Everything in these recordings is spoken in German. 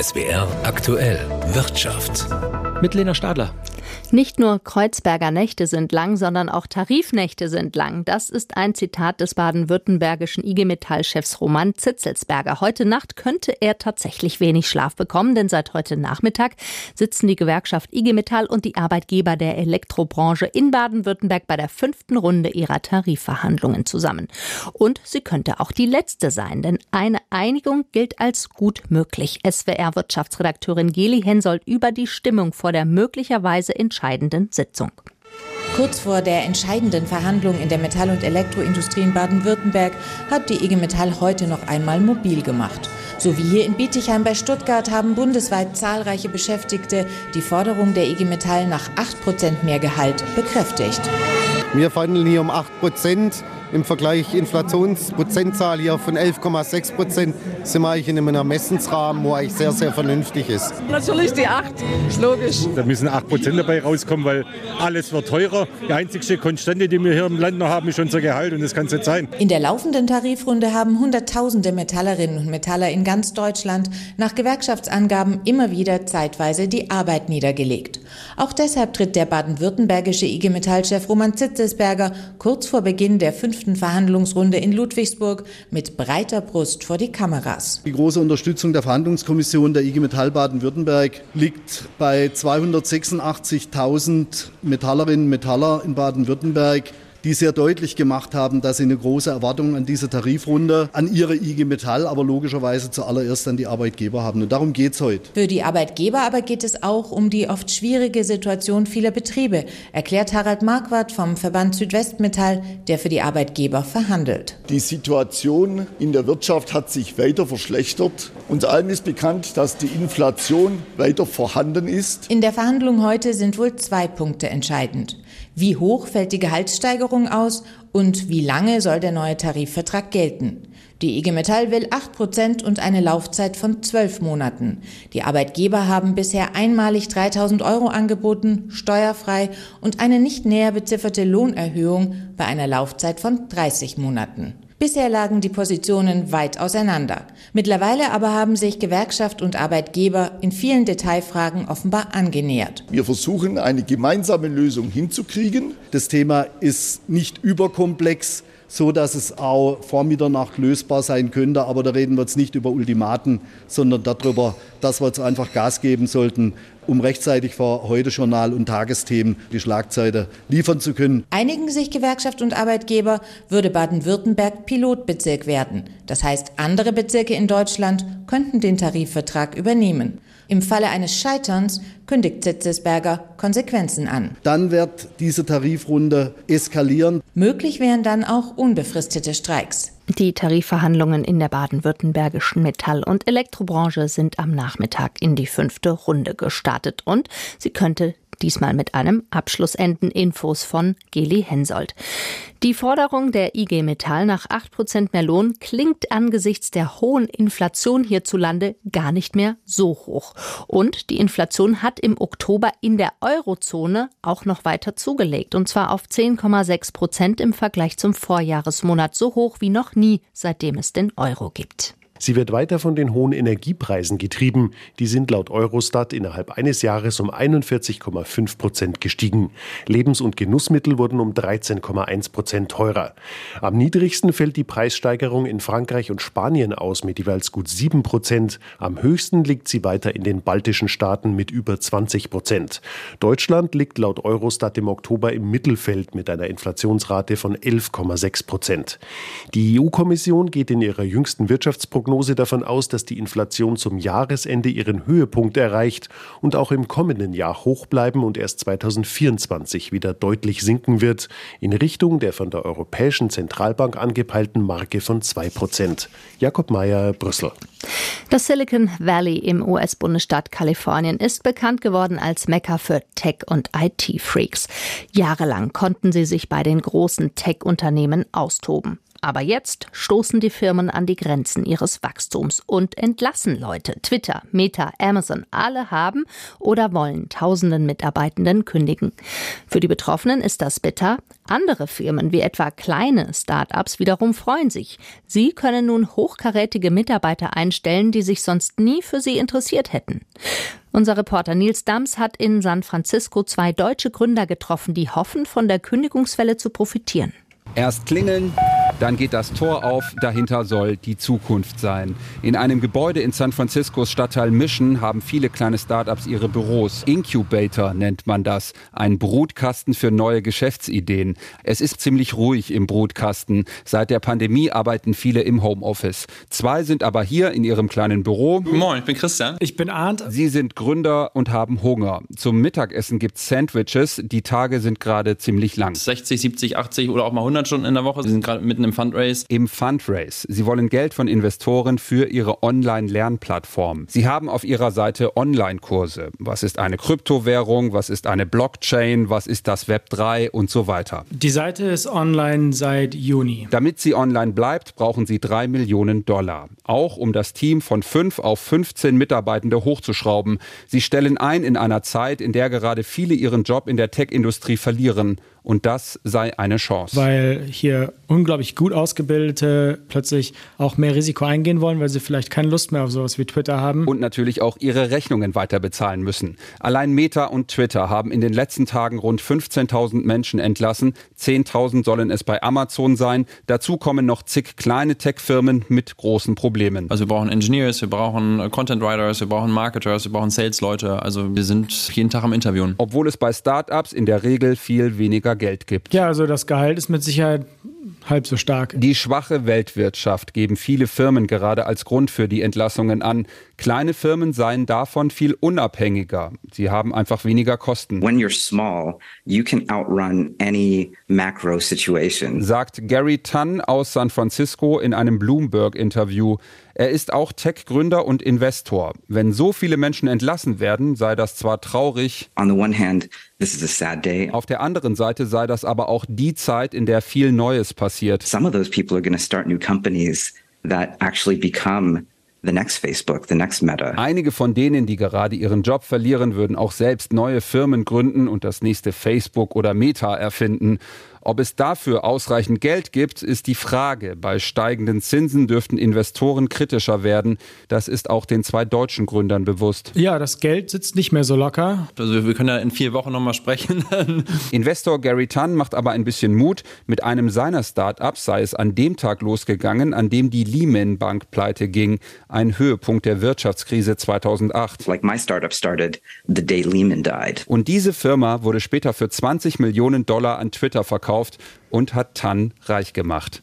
SWR aktuell Wirtschaft. Mit Lena Stadler. Nicht nur Kreuzberger Nächte sind lang, sondern auch Tarifnächte sind lang. Das ist ein Zitat des baden-württembergischen IG Metall-Chefs Roman Zitzelsberger. Heute Nacht könnte er tatsächlich wenig Schlaf bekommen, denn seit heute Nachmittag sitzen die Gewerkschaft IG Metall und die Arbeitgeber der Elektrobranche in Baden-Württemberg bei der fünften Runde ihrer Tarifverhandlungen zusammen. Und sie könnte auch die letzte sein, denn eine Einigung gilt als gut möglich. SWR-Wirtschaftsredakteurin Geli Hensoldt über die Stimmung vor der möglicherweise entscheidenden Sitzung. Kurz vor der entscheidenden Verhandlung in der Metall- und Elektroindustrie in Baden-Württemberg hat die IG Metall heute noch einmal mobil gemacht. So wie hier in Bietigheim bei Stuttgart haben bundesweit zahlreiche Beschäftigte die Forderung der IG Metall nach 8% mehr Gehalt bekräftigt. Wir verhandeln hier um 8 Prozent. Im Vergleich Inflationsprozentzahl hier von 11,6 Prozent sind wir eigentlich in einem Ermessensrahmen, wo eigentlich sehr, sehr vernünftig ist. Natürlich die 8, logisch. Da müssen 8 Prozent dabei rauskommen, weil alles wird teurer. Die einzige Konstante, die wir hier im Land noch haben, ist unser Gehalt und das kann es nicht sein. In der laufenden Tarifrunde haben Hunderttausende Metallerinnen und Metaller in ganz Deutschland nach Gewerkschaftsangaben immer wieder zeitweise die Arbeit niedergelegt. Auch deshalb tritt der baden-württembergische IG Metall-Chef Roman Zitzesberger kurz vor Beginn der fünften Verhandlungsrunde in Ludwigsburg mit breiter Brust vor die Kameras. Die große Unterstützung der Verhandlungskommission der IG Metall Baden-Württemberg liegt bei 286.000 Metallerinnen und Metaller in Baden-Württemberg die sehr deutlich gemacht haben, dass sie eine große Erwartung an diese Tarifrunde, an ihre IG Metall, aber logischerweise zuallererst an die Arbeitgeber haben. Und darum geht es heute. Für die Arbeitgeber aber geht es auch um die oft schwierige Situation vieler Betriebe, erklärt Harald Marquardt vom Verband Südwestmetall, der für die Arbeitgeber verhandelt. Die Situation in der Wirtschaft hat sich weiter verschlechtert. Uns allen ist bekannt, dass die Inflation weiter vorhanden ist. In der Verhandlung heute sind wohl zwei Punkte entscheidend. Wie hoch fällt die Gehaltssteigerung aus und wie lange soll der neue Tarifvertrag gelten? Die IG Metall will 8 Prozent und eine Laufzeit von zwölf Monaten. Die Arbeitgeber haben bisher einmalig 3000 Euro angeboten, steuerfrei und eine nicht näher bezifferte Lohnerhöhung bei einer Laufzeit von 30 Monaten. Bisher lagen die Positionen weit auseinander. Mittlerweile aber haben sich Gewerkschaft und Arbeitgeber in vielen Detailfragen offenbar angenähert. Wir versuchen eine gemeinsame Lösung hinzukriegen. Das Thema ist nicht überkomplex so dass es auch vor Mitternacht lösbar sein könnte. Aber da reden wir jetzt nicht über Ultimaten, sondern darüber, dass wir jetzt einfach Gas geben sollten, um rechtzeitig vor heute Journal und Tagesthemen die Schlagzeile liefern zu können. Einigen sich Gewerkschaft und Arbeitgeber, würde Baden-Württemberg Pilotbezirk werden. Das heißt, andere Bezirke in Deutschland könnten den Tarifvertrag übernehmen. Im Falle eines Scheiterns kündigt Zitzesberger Konsequenzen an. Dann wird diese Tarifrunde eskalieren. Möglich wären dann auch unbefristete Streiks. Die Tarifverhandlungen in der baden-württembergischen Metall- und Elektrobranche sind am Nachmittag in die fünfte Runde gestartet und sie könnte diesmal mit einem Abschluss enden. Infos von Geli Hensoldt. Die Forderung der IG Metall nach 8 Prozent mehr Lohn klingt angesichts der hohen Inflation hierzulande gar nicht mehr so hoch. Und die Inflation hat im Oktober in der Eurozone auch noch weiter zugelegt. Und zwar auf 10,6 Prozent im Vergleich zum Vorjahresmonat. So hoch wie noch nie, seitdem es den Euro gibt. Sie wird weiter von den hohen Energiepreisen getrieben. Die sind laut Eurostat innerhalb eines Jahres um 41,5 Prozent gestiegen. Lebens- und Genussmittel wurden um 13,1 Prozent teurer. Am niedrigsten fällt die Preissteigerung in Frankreich und Spanien aus mit jeweils gut 7 Prozent. Am höchsten liegt sie weiter in den baltischen Staaten mit über 20 Prozent. Deutschland liegt laut Eurostat im Oktober im Mittelfeld mit einer Inflationsrate von 11,6 Prozent. Die EU-Kommission geht in ihrer jüngsten Wirtschaftsprognose Prognose davon aus, dass die Inflation zum Jahresende ihren Höhepunkt erreicht und auch im kommenden Jahr hoch bleiben und erst 2024 wieder deutlich sinken wird, in Richtung der von der Europäischen Zentralbank angepeilten Marke von 2 Prozent. Jakob Mayer, Brüssel. Das Silicon Valley im US-Bundesstaat Kalifornien ist bekannt geworden als Mekka für Tech- und IT-Freaks. Jahrelang konnten sie sich bei den großen Tech-Unternehmen austoben. Aber jetzt stoßen die Firmen an die Grenzen ihres Wachstums und entlassen Leute. Twitter, Meta, Amazon, alle haben oder wollen tausenden Mitarbeitenden kündigen. Für die Betroffenen ist das bitter. Andere Firmen wie etwa kleine Start-ups wiederum freuen sich. Sie können nun hochkarätige Mitarbeiter einstellen, die sich sonst nie für sie interessiert hätten. Unser Reporter Nils Dams hat in San Francisco zwei deutsche Gründer getroffen, die hoffen, von der Kündigungswelle zu profitieren. Erst klingeln, dann geht das Tor auf, dahinter soll die Zukunft sein. In einem Gebäude in San Franciscos Stadtteil Mission haben viele kleine Startups ihre Büros. Incubator nennt man das, ein Brutkasten für neue Geschäftsideen. Es ist ziemlich ruhig im Brutkasten. Seit der Pandemie arbeiten viele im Homeoffice. Zwei sind aber hier in ihrem kleinen Büro. Moin, ich bin Christian. Ich bin Arndt. Sie sind Gründer und haben Hunger. Zum Mittagessen gibt's Sandwiches. Die Tage sind gerade ziemlich lang. 60, 70, 80 oder auch mal 100 Stunden in der Woche. Sie sind gerade mitten im Fundraise. Im Fundraise. Sie wollen Geld von Investoren für ihre Online-Lernplattform. Sie haben auf ihrer Seite Online-Kurse. Was ist eine Kryptowährung? Was ist eine Blockchain? Was ist das Web 3 und so weiter? Die Seite ist online seit Juni. Damit sie online bleibt, brauchen sie drei Millionen Dollar. Auch um das Team von fünf auf 15 Mitarbeitende hochzuschrauben. Sie stellen ein in einer Zeit, in der gerade viele ihren Job in der Tech-Industrie verlieren und das sei eine Chance. Weil hier unglaublich gut ausgebildete plötzlich auch mehr Risiko eingehen wollen, weil sie vielleicht keine Lust mehr auf sowas wie Twitter haben. Und natürlich auch ihre Rechnungen weiter bezahlen müssen. Allein Meta und Twitter haben in den letzten Tagen rund 15.000 Menschen entlassen. 10.000 sollen es bei Amazon sein. Dazu kommen noch zig kleine Tech-Firmen mit großen Problemen. Also wir brauchen Engineers, wir brauchen Content Writers, wir brauchen Marketers, wir brauchen Sales-Leute. Also wir sind jeden Tag am Interviewen. Obwohl es bei Startups in der Regel viel weniger Geld gibt. Ja, also das Gehalt ist mit Sicherheit halb so stark. Die schwache Weltwirtschaft geben viele Firmen gerade als Grund für die Entlassungen an. Kleine Firmen seien davon viel unabhängiger. Sie haben einfach weniger Kosten. When you're small, you can outrun any macro situation. Sagt Gary Tunn aus San Francisco in einem Bloomberg-Interview. Er ist auch Tech-Gründer und Investor. Wenn so viele Menschen entlassen werden, sei das zwar traurig. On the one hand, this is a sad day. Auf der anderen Seite sei das aber auch die Zeit, in der viel Neues passiert. Some of those people are going to start new companies that actually become the next Facebook, the next Meta. Einige von denen, die gerade ihren Job verlieren, würden auch selbst neue Firmen gründen und das nächste Facebook oder Meta erfinden. Ob es dafür ausreichend Geld gibt, ist die Frage. Bei steigenden Zinsen dürften Investoren kritischer werden. Das ist auch den zwei deutschen Gründern bewusst. Ja, das Geld sitzt nicht mehr so locker. Also wir können ja in vier Wochen nochmal sprechen. Investor Gary Tunn macht aber ein bisschen Mut. Mit einem seiner Start-ups sei es an dem Tag losgegangen, an dem die Lehman Bank pleite ging. Ein Höhepunkt der Wirtschaftskrise 2008. Like my startup started the day Lehman died. Und diese Firma wurde später für 20 Millionen Dollar an Twitter verkauft und hat Tan reich gemacht.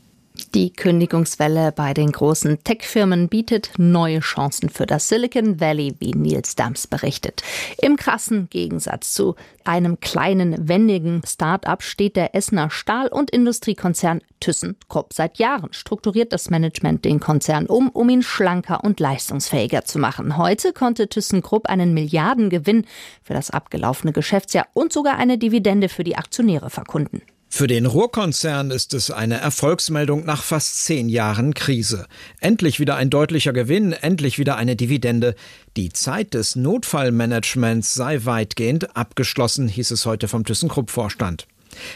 Die Kündigungswelle bei den großen Tech-Firmen bietet neue Chancen für das Silicon Valley, wie Nils Dams berichtet. Im krassen Gegensatz zu einem kleinen, wendigen Start-up steht der Essener Stahl- und Industriekonzern ThyssenKrupp. Seit Jahren strukturiert das Management den Konzern um, um ihn schlanker und leistungsfähiger zu machen. Heute konnte ThyssenKrupp einen Milliardengewinn für das abgelaufene Geschäftsjahr und sogar eine Dividende für die Aktionäre verkunden. Für den Ruhrkonzern ist es eine Erfolgsmeldung nach fast zehn Jahren Krise. Endlich wieder ein deutlicher Gewinn, endlich wieder eine Dividende. Die Zeit des Notfallmanagements sei weitgehend abgeschlossen, hieß es heute vom ThyssenKrupp-Vorstand.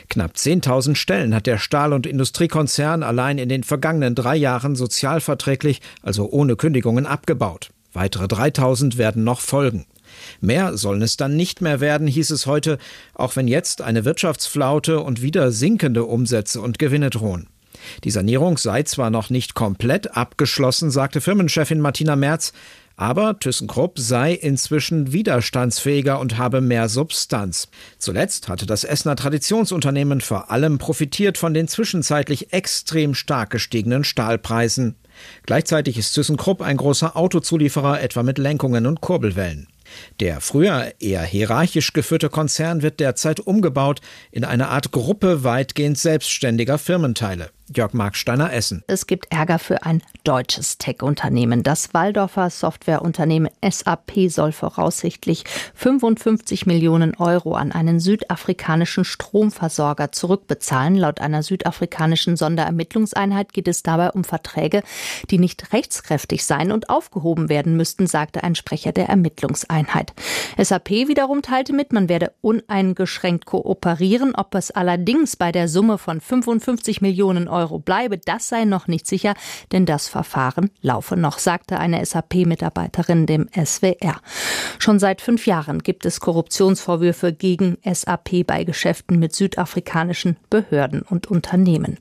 Knapp 10.000 Stellen hat der Stahl- und Industriekonzern allein in den vergangenen drei Jahren sozialverträglich, also ohne Kündigungen, abgebaut. Weitere 3.000 werden noch folgen. Mehr sollen es dann nicht mehr werden, hieß es heute, auch wenn jetzt eine Wirtschaftsflaute und wieder sinkende Umsätze und Gewinne drohen. Die Sanierung sei zwar noch nicht komplett abgeschlossen, sagte Firmenchefin Martina Merz, aber ThyssenKrupp sei inzwischen widerstandsfähiger und habe mehr Substanz. Zuletzt hatte das Essener Traditionsunternehmen vor allem profitiert von den zwischenzeitlich extrem stark gestiegenen Stahlpreisen. Gleichzeitig ist ThyssenKrupp ein großer Autozulieferer, etwa mit Lenkungen und Kurbelwellen. Der früher eher hierarchisch geführte Konzern wird derzeit umgebaut in eine Art Gruppe weitgehend selbstständiger Firmenteile. Jörg Marksteiner Essen. Es gibt Ärger für ein deutsches Tech-Unternehmen. Das Waldorfer Softwareunternehmen SAP soll voraussichtlich 55 Millionen Euro an einen südafrikanischen Stromversorger zurückbezahlen. Laut einer südafrikanischen Sonderermittlungseinheit geht es dabei um Verträge, die nicht rechtskräftig seien und aufgehoben werden müssten, sagte ein Sprecher der Ermittlungseinheit. SAP wiederum teilte mit, man werde uneingeschränkt kooperieren. Ob es allerdings bei der Summe von 55 Millionen Euro bleibe, das sei noch nicht sicher, denn das Verfahren laufe noch, sagte eine SAP-Mitarbeiterin dem SWR. Schon seit fünf Jahren gibt es Korruptionsvorwürfe gegen SAP bei Geschäften mit südafrikanischen Behörden und Unternehmen.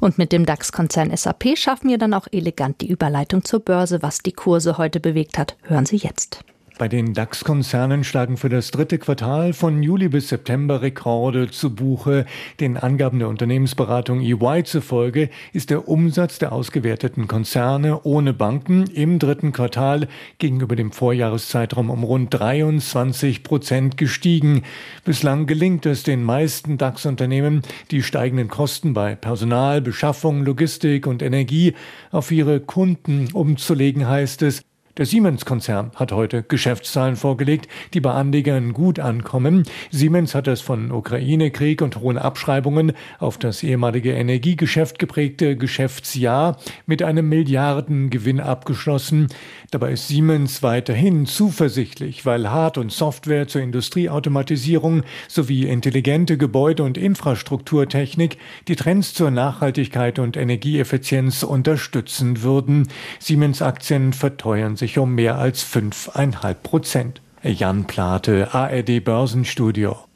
Und mit dem DAX-Konzern SAP schaffen wir dann auch elegant die Überleitung zur Börse. Was die Kurse heute bewegt hat, hören Sie jetzt. Bei den DAX-Konzernen schlagen für das dritte Quartal von Juli bis September Rekorde zu Buche. Den Angaben der Unternehmensberatung EY zufolge ist der Umsatz der ausgewerteten Konzerne ohne Banken im dritten Quartal gegenüber dem Vorjahreszeitraum um rund 23 Prozent gestiegen. Bislang gelingt es den meisten DAX-Unternehmen, die steigenden Kosten bei Personal, Beschaffung, Logistik und Energie auf ihre Kunden umzulegen, heißt es. Der Siemens-Konzern hat heute Geschäftszahlen vorgelegt, die bei Anlegern gut ankommen. Siemens hat das von Ukraine-Krieg und hohen Abschreibungen auf das ehemalige Energiegeschäft geprägte Geschäftsjahr mit einem Milliardengewinn abgeschlossen. Dabei ist Siemens weiterhin zuversichtlich, weil Hard- und Software zur Industrieautomatisierung sowie intelligente Gebäude- und Infrastrukturtechnik die Trends zur Nachhaltigkeit und Energieeffizienz unterstützen würden. Siemens-Aktien verteuern sich um mehr als 5,5 Prozent. Jan Plate, ARD Börsenstudio.